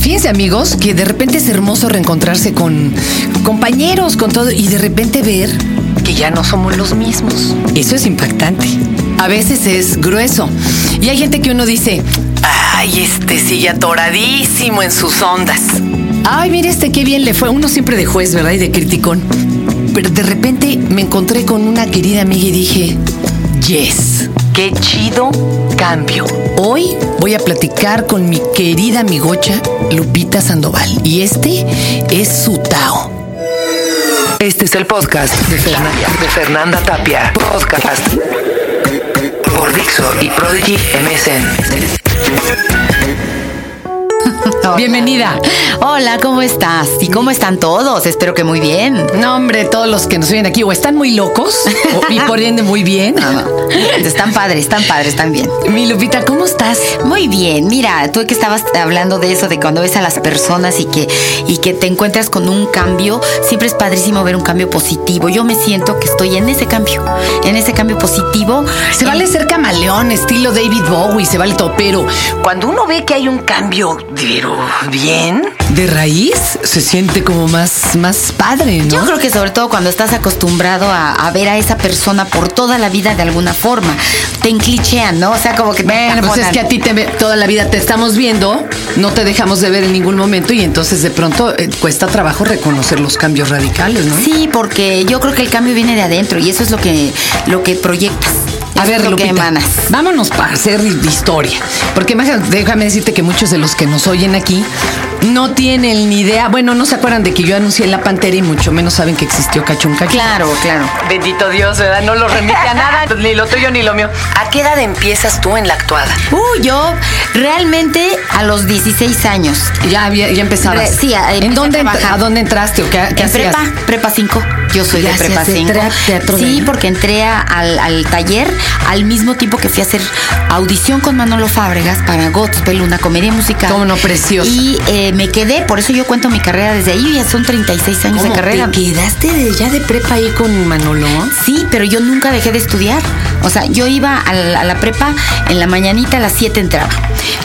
fíjense amigos que de repente es hermoso reencontrarse con compañeros, con todo, y de repente ver que ya no somos los mismos. Eso es impactante. A veces es grueso. Y hay gente que uno dice, ay, este sigue atoradísimo en sus ondas. Ay, mire este qué bien le fue. Uno siempre de juez, ¿verdad? Y de criticón. Pero de repente me encontré con una querida amiga y dije, yes, qué chido cambio. Hoy voy a platicar con mi querida amigocha Lupita Sandoval. Y este es su Tao. Este es el podcast de Fernanda, de Fernanda Tapia. Podcast por Dixo y Prodigy MSN. Bienvenida. Hola, ¿cómo estás? ¿Y cómo están todos? Espero que muy bien. No, hombre, todos los que nos ven aquí o están muy locos o, y por ende muy bien. No, no. Están padres, están padres, están bien. Mi Lupita, ¿cómo estás? Muy bien. Mira, tú que estabas hablando de eso, de cuando ves a las personas y que, y que te encuentras con un cambio, siempre es padrísimo ver un cambio positivo. Yo me siento que estoy en ese cambio, en ese cambio positivo. Se vale ser camaleón, estilo David Bowie, se vale todo, pero cuando uno ve que hay un cambio, pero bien, de raíz, se siente como más, más padre, ¿no? Yo creo que sobre todo cuando estás acostumbrado a, a ver a esa persona por toda la vida de alguna forma, te enclichean, ¿no? O sea, como que Bueno, pues es que a ti te toda la vida te estamos viendo, no te dejamos de ver en ningún momento y entonces de pronto eh, cuesta trabajo reconocer los cambios radicales, ¿no? Sí, porque yo creo que el cambio viene de adentro y eso es lo que, lo que proyectas. A ver, lo Lupita, que emanas. vámonos para hacer historia. Porque imagínate, déjame decirte que muchos de los que nos oyen aquí no tienen ni idea. Bueno, no se acuerdan de que yo anuncié la pantera y mucho menos saben que existió Cachún. Claro, claro. Bendito Dios, ¿verdad? No lo remite a nada, ni lo tuyo ni lo mío. ¿A qué edad empiezas tú en la actuada? Uh, yo realmente a los 16 años. Ya, había- ya empezabas. Re- sí, a- ¿En dónde, a. ¿A dónde entraste o qué, qué en hacías? prepa, prepa 5. Yo soy Ya de prepa hacías 5. teatro- teatro de Sí, porque entré a- al, al taller al mismo tiempo que fui a hacer audición con Manolo Fábregas para Gospel, una comedia musical. Cómo no, preciosa. Y eh, me quedé, por eso yo cuento mi carrera desde ahí. Ya son 36 años de carrera. ¿Te quedaste de- ya de prepa ahí con Manolo? Sí, pero yo nunca dejé de estudiar. O sea, yo iba a la, a la prepa en la mañanita, a las 7 entraba.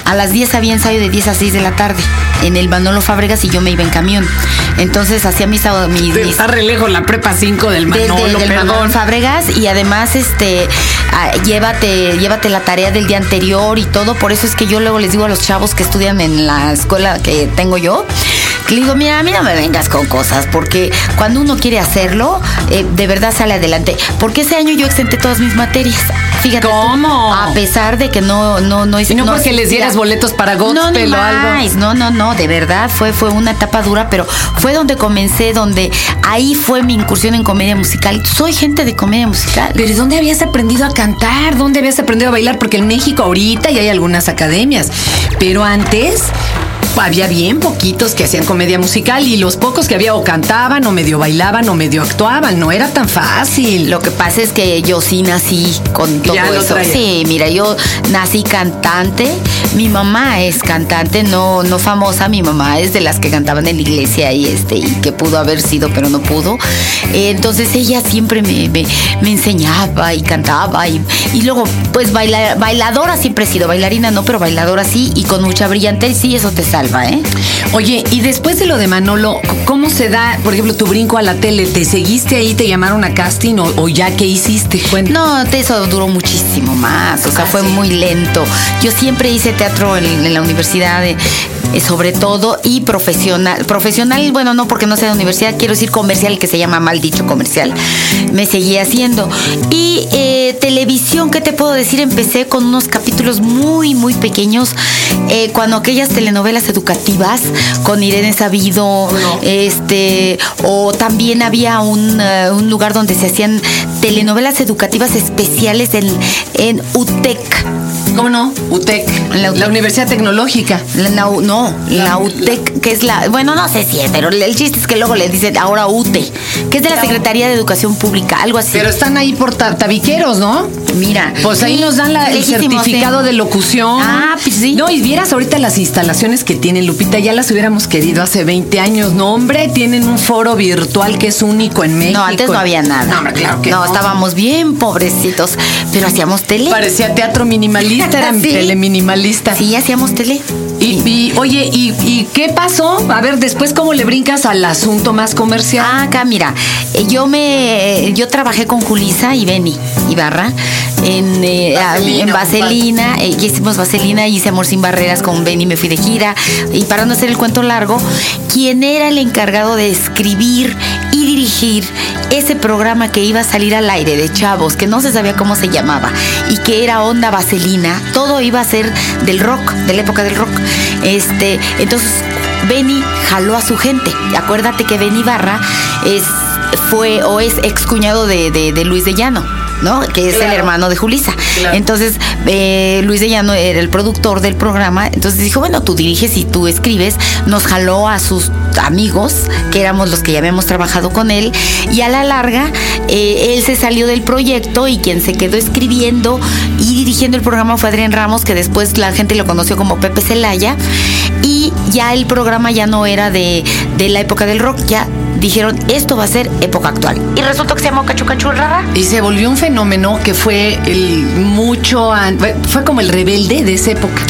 A las 10 había ensayo de 10 a 6 de la tarde en el Manolo Fábregas y yo me iba en camión. Entonces hacía mis, mis, mis- Está re lejos la prepa 5 del Manolo, del perdón. Manolo Fábregas y además este ah, llévate llévate la tarea del día anterior y todo. Por eso es que yo luego les digo a los chavos que estudian en la escuela que tengo yo que le digo mira a mí no me vengas con cosas porque cuando uno quiere hacerlo eh, de verdad sale adelante porque ese año yo exenté todas mis materias fíjate tú, ¿Cómo? a pesar de que no no no hice Y no porque les dieras boletos para no, gospel ni o algo. No, no, no, de verdad fue, fue una etapa dura, pero fue donde comencé, donde ahí fue mi incursión en comedia musical. Soy gente de comedia musical. Pero ¿y ¿dónde habías aprendido a cantar? ¿Dónde habías aprendido a bailar? Porque en México ahorita ya hay algunas academias, pero antes había bien poquitos que hacían comedia musical y los pocos que había o cantaban o medio bailaban o medio actuaban, no era tan fácil. Lo que pasa es que yo sí nací con todo Ya eso. Sí, mira, yo nací cantante. Mi mamá es cantante, no, no famosa. Mi mamá es de las que cantaban en la iglesia y este, y que pudo haber sido, pero no pudo. Eh, Entonces ella siempre me, me, me enseñaba y cantaba. Y, y luego, pues baila- bailadora siempre he sido, bailarina no, pero bailadora sí, y con mucha brillantez, sí, eso te salva, ¿eh? Oye, y después de lo de Manolo, ¿cómo se da, por ejemplo, tu brinco a la tele? ¿Te seguiste ahí, te llamaron a casting o, o ya qué hiciste? No, eso duró muchísimo más, o sea, Ah, fue sí. muy lento. Yo siempre hice teatro en, en la universidad, eh, eh, sobre todo, y profesional. Profesional, bueno, no porque no sea de universidad, quiero decir comercial, que se llama mal dicho comercial. Me seguí haciendo. Y eh, televisión, ¿qué te puedo decir? Empecé con unos capítulos muy, muy pequeños, eh, cuando aquellas telenovelas educativas con Irene Sabido, este, o también había un, un lugar donde se hacían telenovelas educativas especiales en, en UTEC. ¿Cómo no? UTEC, La. Universidad Tecnológica. La- la no, la UTEC, que es la, bueno, no sé si es, pero el chiste es que luego le dicen ahora UTE, que es de la Secretaría de Educación Pública, algo así. Pero están ahí por ta- tabiqueros, ¿no? Mira. Pues ahí nos dan la- el certificado de locución. Ah, pues sí. No, y vieras ahorita las instalaciones que tienen, Lupita, ya las hubiéramos querido hace 20 años. No, hombre, tienen un foro virtual que es único en México. No, antes no había nada. No, hombre, claro que no. estábamos bien pobrecitos, pero hacíamos tele. Parecía teatro minimalista, era Sí. teleminimalista. Sí, hacíamos tele. Y, y, oye, ¿y, y qué pasó? A ver, después, ¿cómo le brincas al asunto más comercial? Ah, acá, mira, eh, yo me, yo trabajé con Julisa y Beni Ibarra en, eh, Vaselina, en Vaselina, eh, y hicimos Vaselina, hice Amor sin Barreras con Beni, me fui de gira, y para no hacer el cuento largo, quien era el encargado de escribir y dirigir ese programa que iba a salir al aire de chavos, que no se sabía cómo se llamaba, y que era Onda Vaselina, todo iba a ser del rock, de la época del rock. Este, entonces Benny jaló a su gente. Acuérdate que Benny Barra es, fue o es excuñado de, de, de Luis de Llano. ¿No? Que es el hermano de Julisa. Claro. Entonces, eh, Luis de Llano era el productor del programa. Entonces dijo, bueno, tú diriges y tú escribes. Nos jaló a sus amigos, que éramos los que ya habíamos trabajado con él. Y a la larga, eh, él se salió del proyecto y quien se quedó escribiendo y dirigiendo el programa fue Adrián Ramos, que después la gente lo conoció como Pepe Celaya. Y ya el programa ya no era de, de la época del rock, ya dijeron, esto va a ser época actual. Y resultó que se llamó Cachu Cachu Rara. Y se volvió un fenómeno que fue el mucho fue como el rebelde de esa época.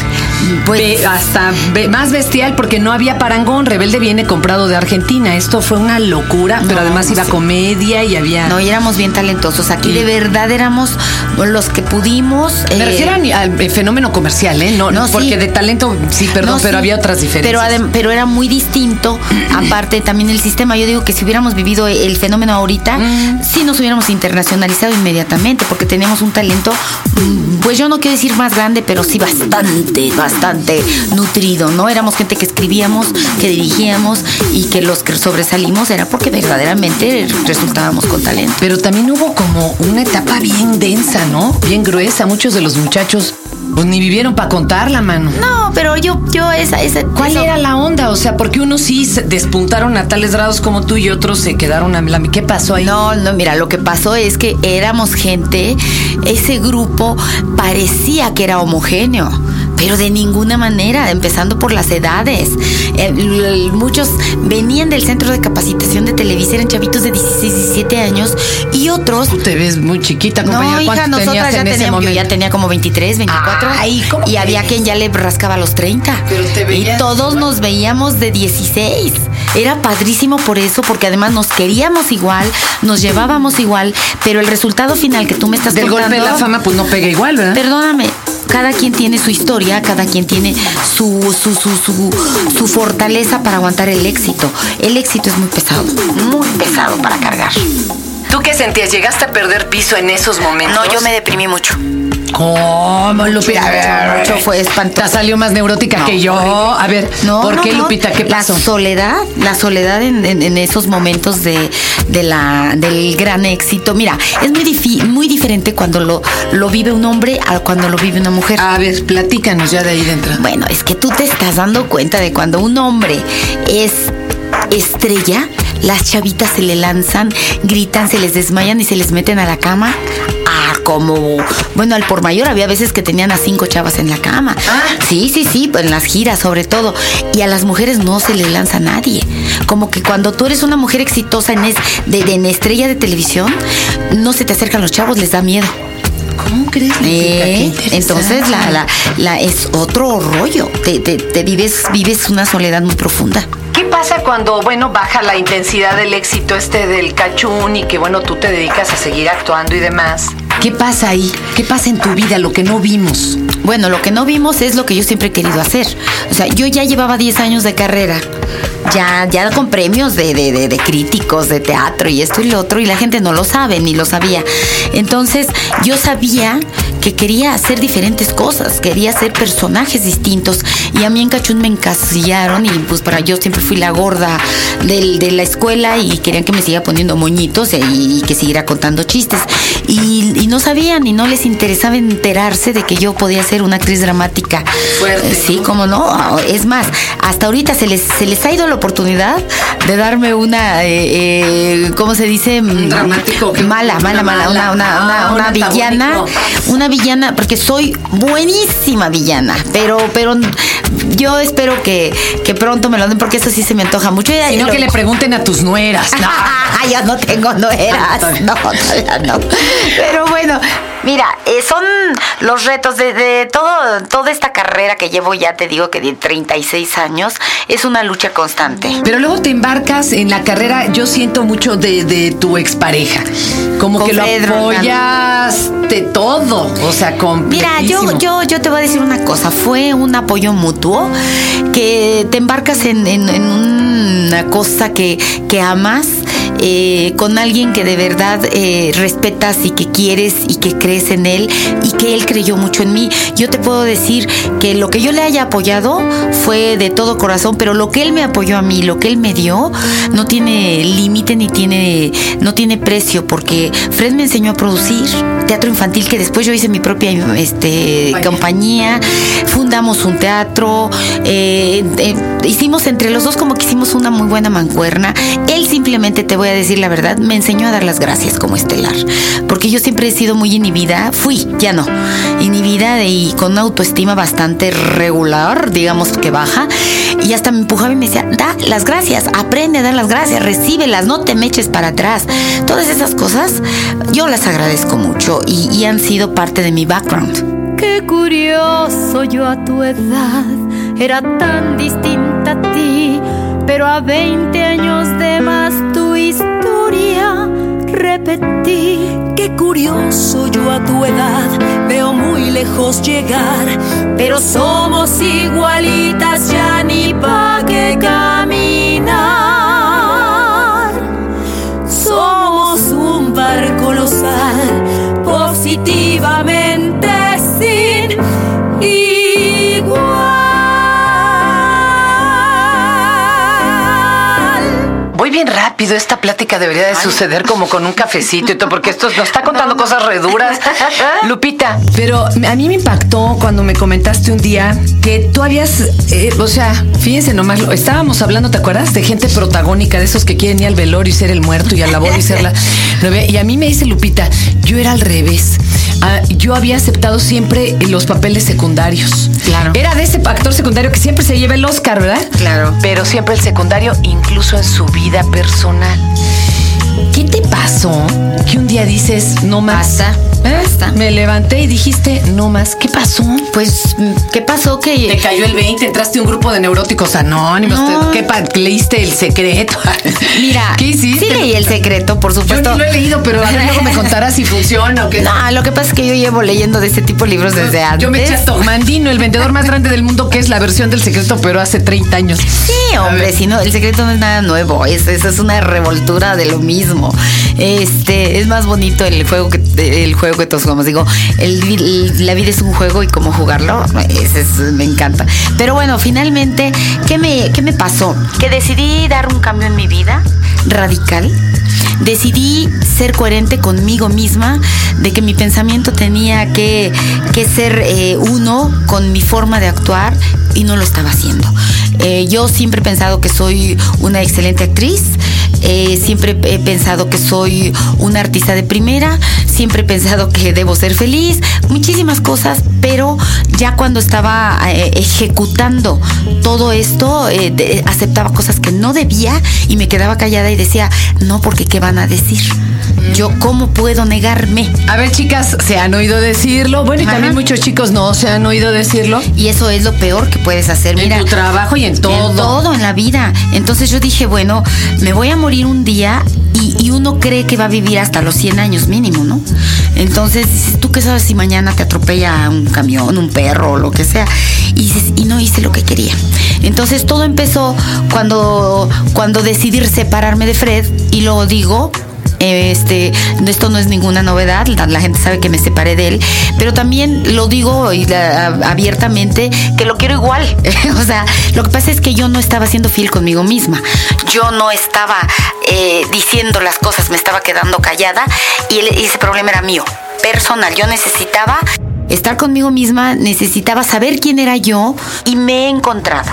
Pues- Be- hasta be- más bestial porque no había parangón. Rebelde viene comprado de Argentina. Esto fue una locura, pero No, además iba comedia y había. No, y éramos bien talentosos. Aquí de verdad éramos los que pudimos. me eh, refiero al, al, eh, fenómeno comercial, ¿eh? No, No, sí. porque de talento, sí, perdón, pero sí, había otras diferencias. Pero, pero era muy distinto. Aparte, también el sistema. Yo digo que si hubiéramos vivido el fenómeno ahorita, Mm. sí nos hubiéramos internacionalizado inmediatamente, porque teníamos un talento, pues yo no quiero decir más grande, pero sí bastante, bastante nutrido, ¿no? Éramos gente que escribíamos, que dirigíamos y que los que sobresalimos era porque verdaderamente resultábamos con talento. Pero también hubo como una etapa bien densa, ¿no? Bien gruesa. Muchos de los muchachos, pues ni vivieron para contarla, mano. No, pero yo, yo esa, esa. ¿Cuál eso- era la onda? O sea, porque unos sí se despuntaron a tales grados como tú y otros se quedaron a la... ¿Qué pasó ahí? No, no, mira, lo que pasó es que éramos gente, ese grupo parecía que era homogéneo. Pero de ninguna manera, empezando por las edades. Eh, muchos venían del centro de capacitación de Televisa, eran chavitos de 16, 17 años, y otros Tú te ves muy chiquita, compañera. no, hija, ¿Cuánto tenías nosotras ya teníamos, yo ya tenía como 23, 24. Ay, ¿cómo y había quien ya le rascaba los 30. Pero te y todos nos veíamos de 16. Era padrísimo por eso, porque además nos queríamos igual, nos llevábamos igual, pero el resultado final que tú me estás Del golpe de contando- la fama, pues no pega igual, ¿verdad? Perdóname, cada quien tiene su historia, cada quien tiene su, su, su, su, su fortaleza para aguantar el éxito. El éxito es muy pesado, muy pesado para cargar. ¿Tú qué sentías? ¿Llegaste a perder piso en esos momentos? No, yo me deprimí mucho. ¿Cómo, Lupita? A ver, mucho, fue espantoso. Ya salió más neurótica No, que yo. A ver, No, ¿por no, qué. Lupita? ¿Qué pasó? La soledad, la soledad en, en- en esos momentos de, de la, del gran éxito. Mira, es muy, difi- muy diferente cuando lo, lo vive un hombre a cuando lo vive una mujer. A ver, platícanos ya de ahí dentro. Bueno, es que tú te estás dando cuenta de cuando un hombre es estrella, las chavitas se le lanzan, gritan, se les desmayan y se les meten a la cama. Como, bueno, al por mayor había veces que tenían a cinco chavas en la cama. Ah. Sí, sí, sí, en las giras sobre todo. Y a las mujeres no se le lanza a nadie. Como que cuando tú eres una mujer exitosa en, es- de, de- en estrella de televisión, no se te acercan los chavos, les da miedo. ¿Cómo crees, Eh, entonces la, la, la es otro rollo. Te, te- te vives, vives una soledad muy profunda. ¿Qué pasa cuando, bueno, baja la intensidad del éxito este del cachún y que, bueno, tú te dedicas a seguir actuando y demás? ¿Qué pasa ahí? ¿Qué pasa en tu vida, lo que no vimos? Bueno, lo que no vimos es lo que yo siempre he querido hacer. O sea, yo ya llevaba 10 años de carrera. Ya, ya con premios de, de, de- de críticos de teatro y esto y lo otro, y la gente no lo sabe ni lo sabía. Entonces, yo sabía que quería hacer diferentes cosas, quería hacer personajes distintos. Y a mí en Cachún me encasillaron y pues para yo siempre fui la gorda del, de la escuela y querían que me siga poniendo moñitos y, que siguiera contando chistes. Y, y, no sabían y no les interesaba enterarse de que yo podía ser una actriz dramática. Fuerte. Sí, como no. Es más, hasta ahorita se les, se les ha ido la oportunidad de darme una, eh, eh ¿cómo se dice? dramático. Mala, mala, mala. Una, una, una, una villana. Una villana, porque soy buenísima villana. Pero, pero yo espero que, que pronto me lo den porque eso sí se me antoja mucho. Y no que le pregunten a tus nueras. No. ya no tengo nueras. No, todavía no. Pero bueno, mira, eh, son los retos de, de, todo, toda esta carrera que llevo ya, te digo que de 36 años, es una lucha constante. Pero luego te embarcas en la carrera, yo siento mucho de, de tu expareja. Como que lo apoyas de todo. O sea, Mira, yo, yo, yo te voy a decir una cosa. Fue un apoyo mutuo que te embarcas en, en, en una cosa que, que amas eh, con alguien que de verdad eh, respetas y que quieres y que crees en él y que él creyó mucho en mí. Yo te puedo decir que lo que yo le haya apoyado fue de todo corazón, pero lo que él me apoyó a mí, lo que él me dio, no tiene límite ni tiene, no tiene precio, porque Fred me enseñó a producir teatro infantil que después yo hice mi propia este, compañía, fundamos un teatro, eh, hicimos entre los dos como que hicimos una muy buena mancuerna. Él simplemente te voy a decir la verdad, me enseñó a dar las gracias como estelar. Porque yo siempre he sido muy inhibida, fui, ya no, inhibida y con una autoestima bastante regular, digamos que baja. Y hasta me empujaba y me decía, da las gracias, aprende a dar las gracias, recíbelas, no te me eches para atrás. Todas esas cosas yo las agradezco mucho y, y han sido parte de mi background. Qué curioso yo a tu edad era tan distinta a ti, pero a 20 años de más historia repetí. Curioso yo a tu edad veo muy lejos llegar, pero somos igualitas ya ni pa' que caminar. Somos un par colosal, positivamente bien rápido. Esta plática debería de suceder como con un cafecito y todo, porque esto nos está contando cosas reduras. Lupita, pero a mí me impactó cuando me comentaste un día que tú habías, eh, o sea, fíjense nomás, estábamos hablando, ¿te acuerdas? De gente protagónica, de esos que quieren ir al velorio y ser el muerto y a la boda y ser la Y a mí me dice Lupita, yo era al revés. Ah, yo había aceptado siempre los papeles secundarios. Claro. Era de ese actor secundario que siempre se lleva el Oscar, ¿verdad? Claro. Pero siempre el secundario, incluso en su vida personal. ¿Qué te pasó que un día dices, no más? Basta. ¿Eh? Me levanté y dijiste, no más. ¿Qué pasó? Pues, ¿qué pasó? Que te cayó el 20, entraste a un grupo de neuróticos anónimos. ¿Qué leíste el secreto? Mira, ¿qué hiciste? Sí leí el secreto, por supuesto. Yo no lo he leído, pero a ver, luego me contarás si funciona o qué. No, lo que pasa es que yo llevo leyendo de este tipo de libros desde antes. Yo me eché a Togmandino, el vendedor más grande del mundo, que es la versión del secreto, pero hace 30 años. Sí, hombre, si no, el secreto no es nada nuevo. Es, es, es una revoltura de lo mismo. Este, es más bonito el juego que el juego que todos jugamos. Digo, el, la vida es un juego y cómo jugarlo, ese es, me encanta. Pero bueno, finalmente, ¿qué me, ¿qué me pasó? Que decidí dar un cambio en mi vida radical. Decidí ser coherente conmigo misma, de que mi pensamiento tenía que, que ser eh, uno con mi forma de actuar y no lo estaba haciendo. Eh, yo siempre he pensado que soy una excelente actriz, eh, siempre he pensado que soy una artista de primera, siempre he pensado que debo ser feliz, muchísimas cosas, pero ya cuando estaba eh, ejecutando todo esto, eh, aceptaba cosas que no debía y me quedaba callada y decía, no, porque ¿qué van a decir? Yo, ¿cómo puedo negarme? A ver, chicas, se han oído decirlo. Bueno, y también muchos chicos no se han oído decirlo. Y eso es lo peor que puedes hacer. Mira, en tu trabajo y en todo. En todo, en la vida. Entonces yo dije, bueno, me voy a morir un día y, uno cree que va a vivir hasta los 100 años mínimo, ¿no? Entonces dices, ¿tú qué sabes si mañana te atropella un camión, un perro o lo que sea? Y dices, y no hice lo que quería. Entonces todo empezó cuando, cuando decidí separarme de Fred y lo digo Este, esto no es ninguna novedad, la, gente sabe que me separé de él, pero también lo digo abiertamente que lo quiero igual. o sea, lo que pasa es que yo no estaba siendo fiel conmigo misma. Yo no estaba eh, diciendo las cosas, me estaba quedando callada y ese problema era mío, personal. Yo necesitaba estar conmigo misma, necesitaba saber quién era yo y me he encontrado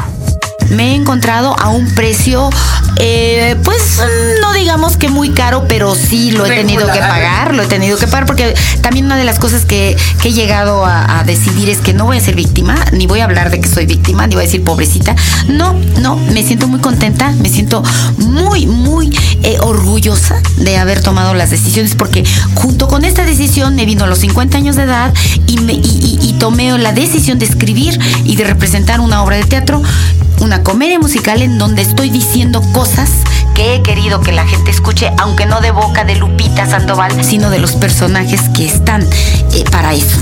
me he encontrado a un precio, eh, pues no digamos que muy caro, pero sí lo he tenido que pagar, lo he tenido que pagar, porque también una de las cosas que, he llegado a, decidir es que no voy a ser víctima, ni voy a hablar de que soy víctima, ni voy a decir pobrecita. No, no, me siento muy contenta, me siento muy, muy eh, orgullosa de haber tomado las decisiones, porque junto con esta decisión me vino a los 50 años de edad y, me, y tomé la decisión de escribir y de representar una obra de teatro una comedia musical en donde estoy diciendo cosas que he querido que la gente escuche, aunque no de boca de Lupita Sandoval, sino de los personajes que están eh, para eso.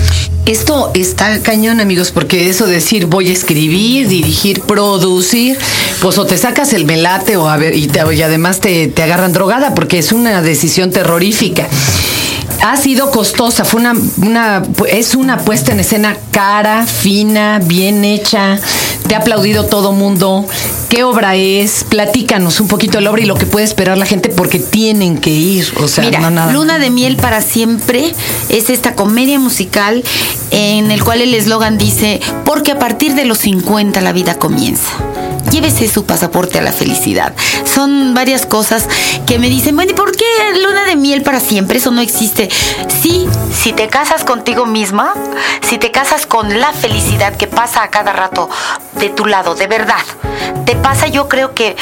Esto está cañón, amigos, porque eso decir voy a escribir, dirigir, producir, pues o te sacas el melate o a ver, y, y además te, te agarran drogada porque es una decisión terrorífica ha sido costosa, fue una, una, es una puesta en escena cara, fina, bien hecha. Te ha aplaudido todo mundo. ¿Qué obra es? Platícanos un poquito de la obra y lo que puede esperar la gente porque tienen que ir. O sea, Mira, nada. Luna de miel para siempre es esta comedia musical en el cual el eslogan dice porque a partir de los 50 la vida comienza llévese su pasaporte a la felicidad. Son varias cosas que me dicen, bueno, ¿y por qué luna de miel para siempre? Eso no existe. Sí, si te casas contigo misma, si te casas con la felicidad que pasa a cada rato de tu lado, de verdad, te pasa yo creo que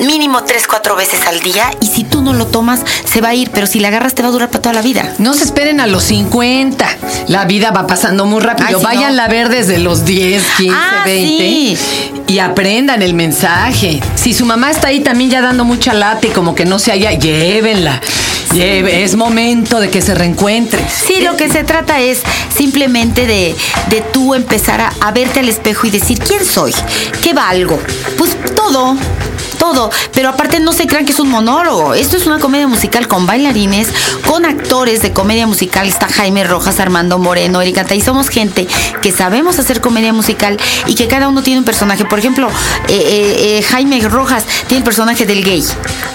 mínimo tres, cuatro veces al día y si tú no lo tomas, se va a ir, pero si la agarras te va a durar para toda la vida. No se esperen a los 50. La vida va pasando muy rápido. Vayan a ver desde los 10, 15, 20 y aprendan el mensaje. Si su mamá está ahí también ya dando mucha lata y como que no se haya, llévenla. es momento de que se reencuentre. Sí, lo que se trata es simplemente de, de tú empezar a, a verte al espejo y decir, ¿quién soy? ¿Qué valgo? Pues todo todo. Pero aparte no se crean que es un monólogo. Esto es una comedia musical con bailarines, con actores de comedia musical. Está Jaime Rojas, Armando Moreno, Erika Y somos gente que sabemos hacer comedia musical y que cada uno tiene un personaje. Por ejemplo, eh, eh, eh, Jaime Rojas tiene el personaje del gay.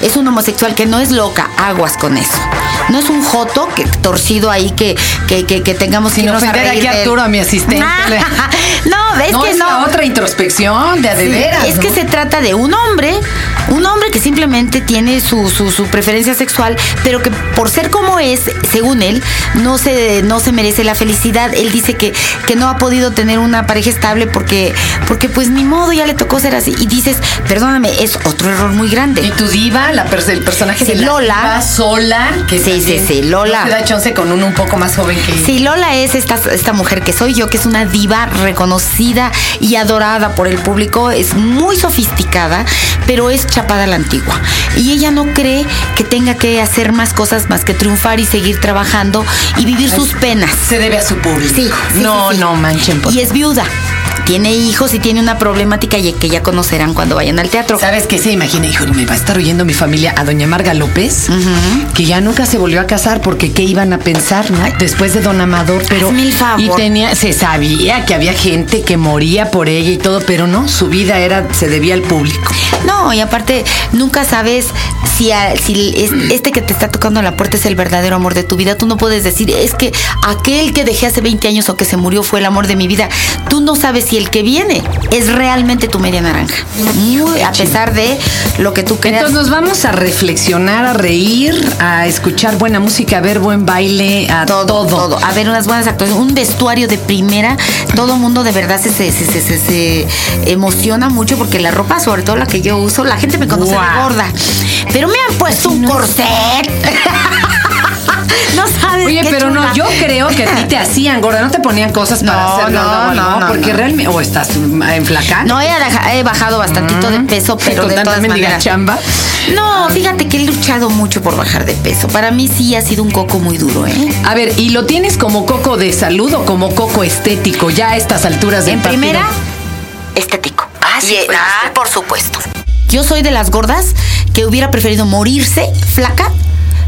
Es un homosexual que no es loca. Aguas con eso. No es un joto que, torcido ahí que, que, que, tengamos que no ofender aquí a Arturo, a mi asistente. no, es que es no. otra introspección de adeveras. es que se trata de un hombre un hombre que simplemente tiene su, su, preferencia sexual, pero que por ser como es, según él, no se, no se merece la felicidad. Él dice que, que no ha podido tener una pareja estable porque, porque pues ni modo, ya le tocó ser así. Y dices, perdóname, es otro error muy grande. Y tu diva, la el personaje de Lola. sola, que sí, sí, sí, Lola. se da chance con un un poco más joven que Sí, Lola es esta, esta mujer que soy yo, que es una diva reconocida y adorada por el público, es muy sofisticada, pero es chapada a la antigua. Y ella no cree que tenga que hacer más cosas más que triunfar y seguir trabajando y vivir sus penas. Se debe a su público. Sí, no, no manchen. Y es viuda tiene hijos y tiene una problemática que ya conocerán cuando vayan al teatro. ¿Sabes qué se imagina? Hijo, me va a estar oyendo mi familia a doña Marga López, que ya nunca se volvió a casar porque qué iban a pensar, ¿no? Después de don Amador, pero... Mil favor. Y tenía, se sabía que había gente que moría por ella y todo, pero no, su vida era, se debía al público. No, y aparte, nunca sabes si, si este que te está tocando la puerta es el verdadero amor de tu vida. Tú no puedes decir, es que aquel que dejé hace 20 años o que se murió fue el amor de mi vida. Tú no sabes si el que viene es realmente tu media naranja. a pesar de lo que tú creas. Entonces nos vamos a reflexionar, a reír, a escuchar buena música, a ver buen baile, a todo. Todo, a ver unas buenas actuaciones, un vestuario de primera. Todo mundo de verdad se, se, se, se, emociona mucho porque la ropa, sobre todo la que yo uso, la gente me conoce gorda. Pero me han puesto un corset. no sabes. Oye, pero no, yo creo que a ti te hacían gorda, no te ponían cosas para no, hacer no, no, no, porque realmente o estás enflacando. No, he, bajado bastantito de peso, pero de todas maneras. chamba. No, fíjate que he luchado mucho por bajar de peso. Para mí sí ha sido un coco muy duro, ¿eh? A ver, ¿y lo tienes como coco de salud o como coco estético ya a estas alturas del En primera, estético. Ah, sí. Pues, ah, por supuesto. Yo soy de las gordas que hubiera preferido morirse flaca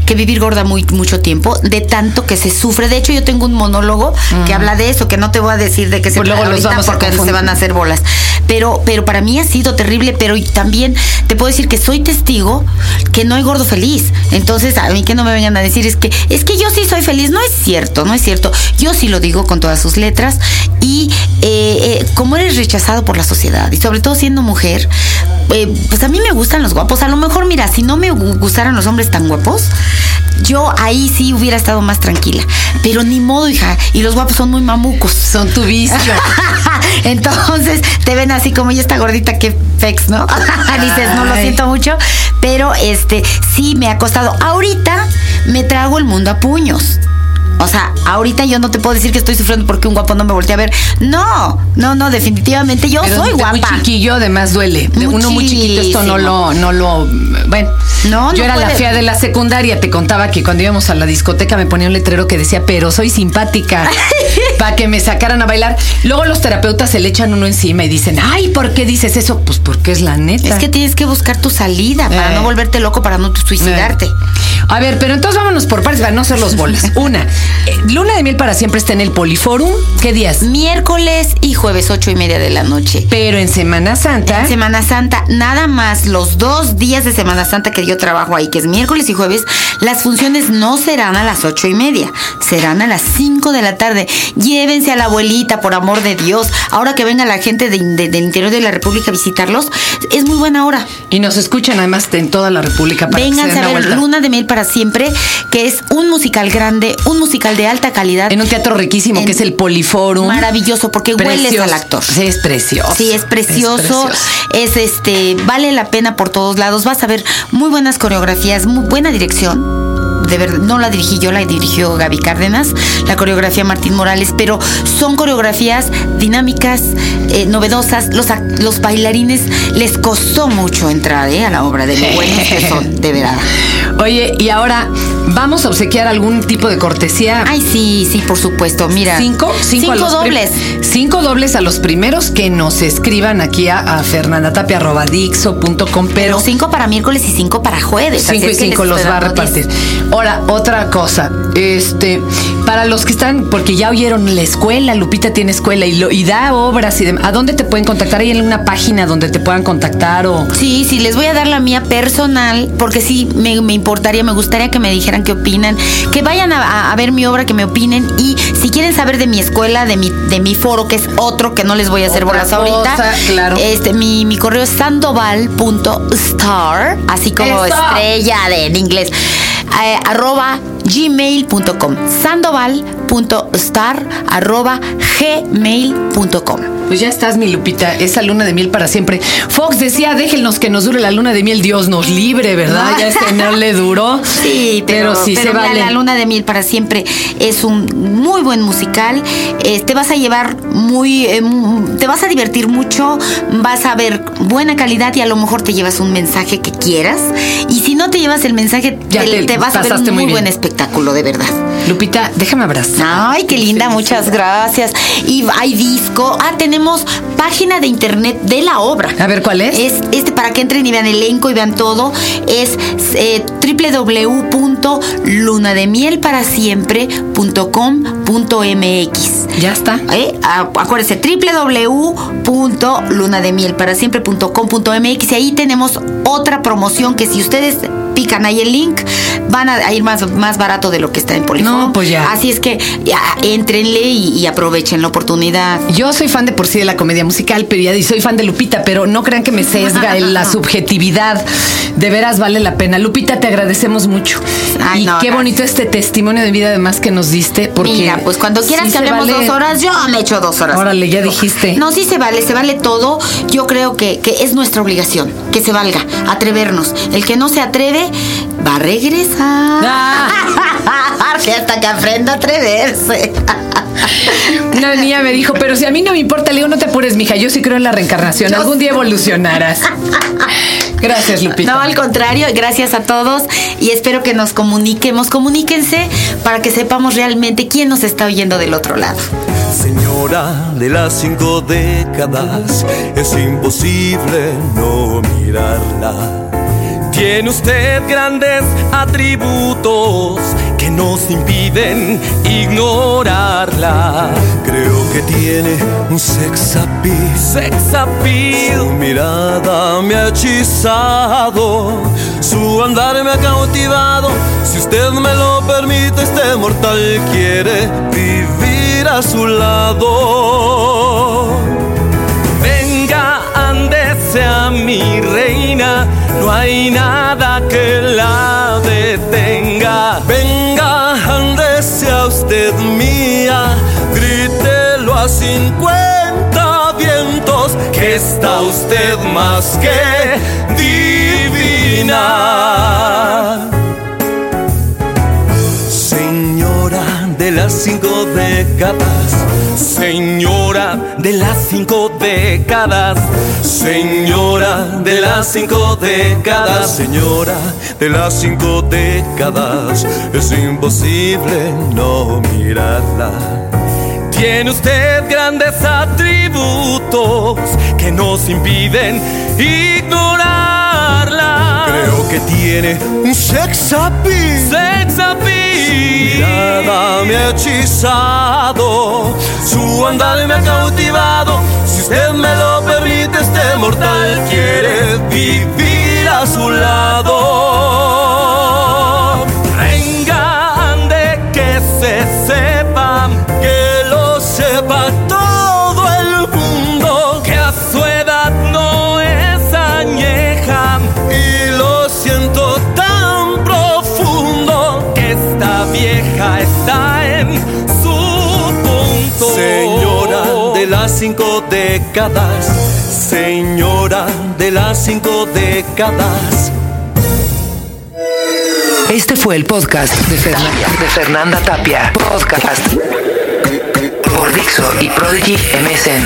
que vivir gorda muy, mucho tiempo, de tanto que se sufre. De hecho, yo tengo un monólogo que habla de eso, que no te voy a decir de que se Pues luego los vamos a porque se confundir. van a hacer bolas. Pero, pero para mí ha sido terrible, pero también te puedo decir que soy testigo que no hay gordo feliz. Entonces, a mí que no me vengan a decir es que es que yo sí soy feliz. No es cierto, no es cierto. Yo sí lo digo con todas sus letras. Y eh, eh, como eres rechazado por la sociedad, y sobre todo siendo mujer, eh, pues a mí me gustan los guapos. A lo mejor, mira, si no me gu- gustaran los hombres tan guapos, yo ahí sí hubiera estado más tranquila. Pero ni modo, hija. Y los guapos son muy mamucos. Son tu vicio. Entonces te ven así como ya está gordita, que fex, ¿no? Dices, no lo siento mucho, pero este sí me ha costado. Ahorita me trago el mundo a puños. O sea, ahorita yo no te puedo decir que estoy sufriendo porque un guapo no me voltea a ver. No, no, no, definitivamente yo Pero soy guapa. Muy chiquillo, además duele. De uno muy chiquito, esto no lo, no lo. Bueno, No, yo no era la fea de la secundaria. Te contaba que cuando íbamos a la discoteca me ponía un letrero que decía, pero soy simpática. para que me sacaran a bailar. Luego los terapeutas se le echan uno encima y dicen, ay, ¿por qué dices eso? Pues porque es la neta. Es que tienes que buscar tu salida para Eh. no volverte loco, para no suicidarte. Eh. A ver, pero entonces vámonos por partes para no hacer los bolas. Una, eh, Luna de Miel para siempre está en el Poliforum. ¿Qué días? Miércoles y jueves, ocho y media de la noche. Pero en Semana Santa. En Semana Santa, nada más los dos días de Semana Santa que yo trabajo ahí, que es miércoles y jueves, las funciones no serán a las ocho y media, serán a las cinco de la tarde. Llévense a la abuelita, por amor de Dios. Ahora que venga la gente de- de- del interior de la República a visitarlos, es muy buena hora. Y nos escuchan además en toda la República para que se Vénganse den a ver vuelta. Luna de Miel para siempre, que es un musical grande, un musical de alta calidad. En un teatro riquísimo En- que es el Poliforum. Maravilloso, porque hueles Precioso. al actor. Sí, es precioso. Sí, es precioso. Es Es, este, vale la pena por todos lados. Vas a ver muy buenas coreografías, muy buena dirección. No la dirigí yo, la dirigió Gaby Cárdenas, la coreografía Martín Morales, pero son coreografías dinámicas, eh, novedosas. Los, los bailarines les costó mucho entrar eh, a la obra de lo buenos que son, de verdad. Oye, y ahora vamos a obsequiar algún tipo de cortesía. Ay, sí, sí, por supuesto. Mira. Cinco, cinco, prim- dobles. Cinco dobles a los primeros que nos escriban aquí a, a fernandatapia.dixo.com, pero Pero cinco para miércoles y cinco para jueves. cinco y cinco los va a dando diez. repartir. Ahora, otra cosa, este, para los que están, porque ya oyeron la escuela, Lupita tiene escuela y, lo, y da obras y demás, ¿a dónde te pueden contactar? ¿Hay alguna página donde te puedan contactar o...? Sí, sí, les voy a dar la mía personal, porque sí, me, me importaría, me gustaría que me dijeran qué opinan, que vayan a, ver mi obra, que me opinen, y si quieren saber de mi escuela, de mi, de mi foro, que es otro, que no les voy a hacer bolas ahorita, claro. este, mi, mi correo es sandoval.star, así como Eso. estrella de, en inglés, eh, arroba gmail.com, sandoval.star, arroba gmail.com. Pues ya estás, mi Lupita, esa luna de miel para siempre. Fox decía, déjenos que nos dure la luna de miel, Dios nos libre, ¿verdad? Ya este no le duró. Sí, pero, sí pero se mira, vale. La Luna de Miel para siempre es un muy buen musical. Eh, te vas a llevar muy, eh, te vas a divertir mucho, vas a ver buena calidad y a lo mejor te llevas un mensaje que quieras. Y si no te llevas el mensaje, Ya te, te te vas a ver un muy muy buen espectáculo, de verdad. Lupita, déjame abrazar. Ay, qué linda, muchas gracias. Y hay disco. Ah, tenemos página de internet de la obra. A ver, ¿cuál es? Es este para que entren y vean elenco y vean todo. Es eh, www.lunademielparasiempre.com.mx. Ya está. ¿Eh? Acuérdense, www.lunademielparasiempre.com.mx y ahí tenemos otra promoción que si ustedes pican ahí el link van a ir más, más barato de lo que está en Poliforum. No, pues ya. Así es que ya, éntrenle y, y aprovechen la oportunidad. Yo soy fan de por sí de la comedia musical, pero ya y soy fan de Lupita, pero no crean que me sesga en la subjetividad. De veras vale la pena. Lupita, te agradecemos mucho. Ay, y no, qué gracias. bonito este testimonio de vida además que nos diste. Porque Mira, pues cuando quieras sí que hablemos vale- dos horas, yo me echo dos horas. Órale, ya dijiste. No, sí se vale, se vale todo. Yo creo que, que es nuestra obligación, que se valga, atrevernos. El que no se atreve va a regresar. Ah. que hasta que aprenda a atreverse. Una niña me dijo, pero si a mí no me importa, le digo, no te apures, mija, yo sí creo en la reencarnación. Yo Algún día evolucionarás. Gracias, Lupita. No, al contrario, gracias a todos y espero que nos comuniquemos. Comuníquense para que sepamos realmente quién nos está oyendo del otro lado. Señora de las cinco décadas, es imposible no mirarla. Tiene usted grandes atributos que nos impiden ignorarla. Creo que tiene un sex appeal. Sex appeal. Su mirada me ha hechizado, su andar me ha cautivado. Si usted me lo permite, este mortal quiere vivir a su lado. Venga, ándese a mi reina, no hay nada que la detenga. Venga, ándese a usted mía, grítelo a 50 vientos que está usted más que divina. Las cinco décadas, Señora de las cinco décadas, señora de las cinco décadas, señora de las cinco décadas, es imposible no mirarla. tiene usted grandes atributos que nos impiden ignorarla. Creo que tiene un sex appeal. Sex appeal. Mirada me ha hechizado, su andar me ha cautivado. Si usted me lo permite, este mortal quiere vivir a su lado. Cinco décadas, señora de las cinco décadas. Este fue el podcast de Fernanda, de Fernanda Tapia. Podcast por Dixo y Prodigy MSN.